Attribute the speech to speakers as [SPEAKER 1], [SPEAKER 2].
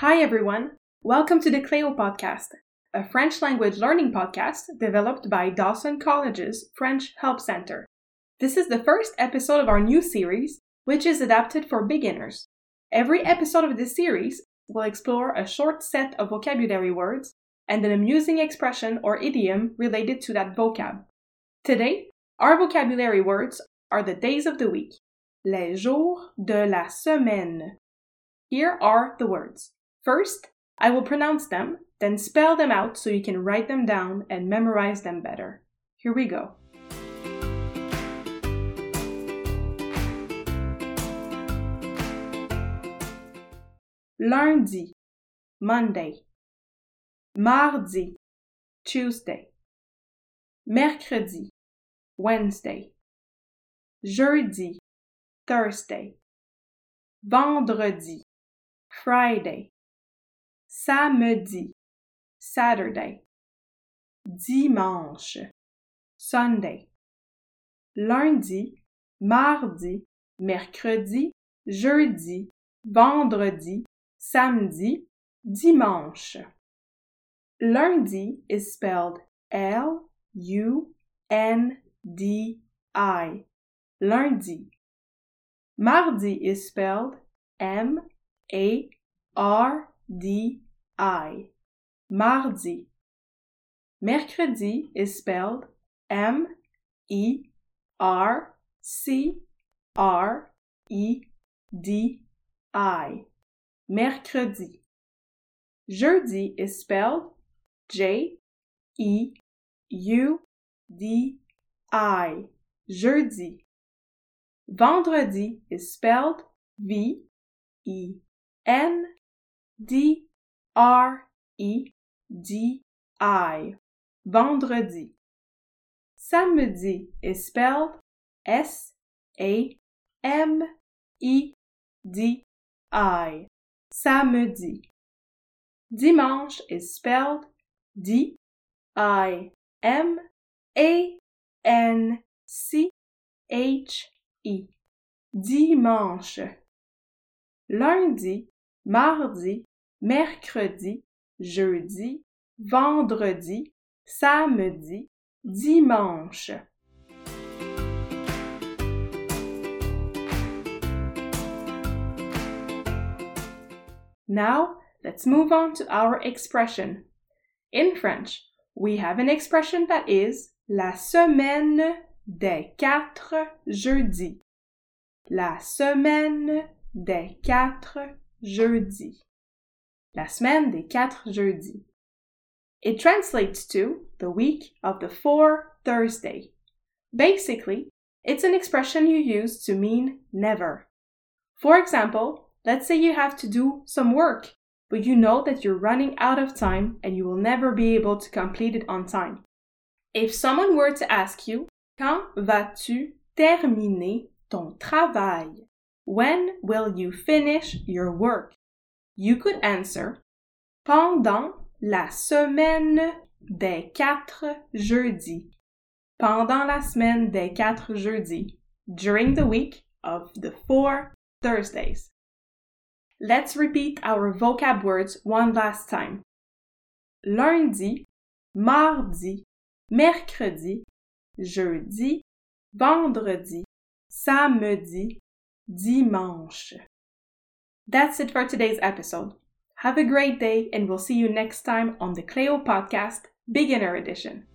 [SPEAKER 1] Hi, everyone. Welcome to the Cleo Podcast, a French language learning podcast developed by Dawson College's French Help Center. This is the first episode of our new series, which is adapted for beginners. Every episode of this series will explore a short set of vocabulary words and an amusing expression or idiom related to that vocab. Today, our vocabulary words are the days of the week, les jours de la semaine. Here are the words. First, I will pronounce them, then spell them out so you can write them down and memorize them better. Here we go. Lundi, Monday. Mardi, Tuesday. Mercredi, Wednesday. Jeudi, Thursday. Vendredi, Friday. Samedi, Saturday. Dimanche, Sunday. Lundi, mardi, mercredi, jeudi, vendredi, samedi, dimanche. Lundi is spelled L U N D I. Lundi. Mardi is spelled M A R D I. Mardi. Mercredi is spelled M E R C R E D I. Mercredi. Jeudi is spelled J E U D I. Jeudi. Vendredi is spelled V E N D R E D I. Vendredi. Samedi is spelled S A M E D I. Samedi. Dimanche is spelled D I M A N C H E. Dimanche. Lundi, mardi, mercredi, jeudi, vendredi, samedi, dimanche. Now, let's move on to our expression. In French, we have an expression that is la semaine des quatre jeudis. La semaine des quatre jeudis. La semaine des quatre jeudis. It translates to the week of the four Thursday. Basically, it's an expression you use to mean never. For example, let's say you have to do some work, but you know that you're running out of time and you will never be able to complete it on time. If someone were to ask you, Quand vas-tu terminer ton travail? When will you finish your work? You could answer Pendant la semaine des quatre jeudis. Pendant la semaine des quatre jeudis. During the week of the four Thursdays. Let's repeat our vocab words one last time. Lundi, mardi, mercredi, jeudi, vendredi, samedi, dimanche. That's it for today's episode. Have a great day, and we'll see you next time on the Cleo Podcast Beginner Edition.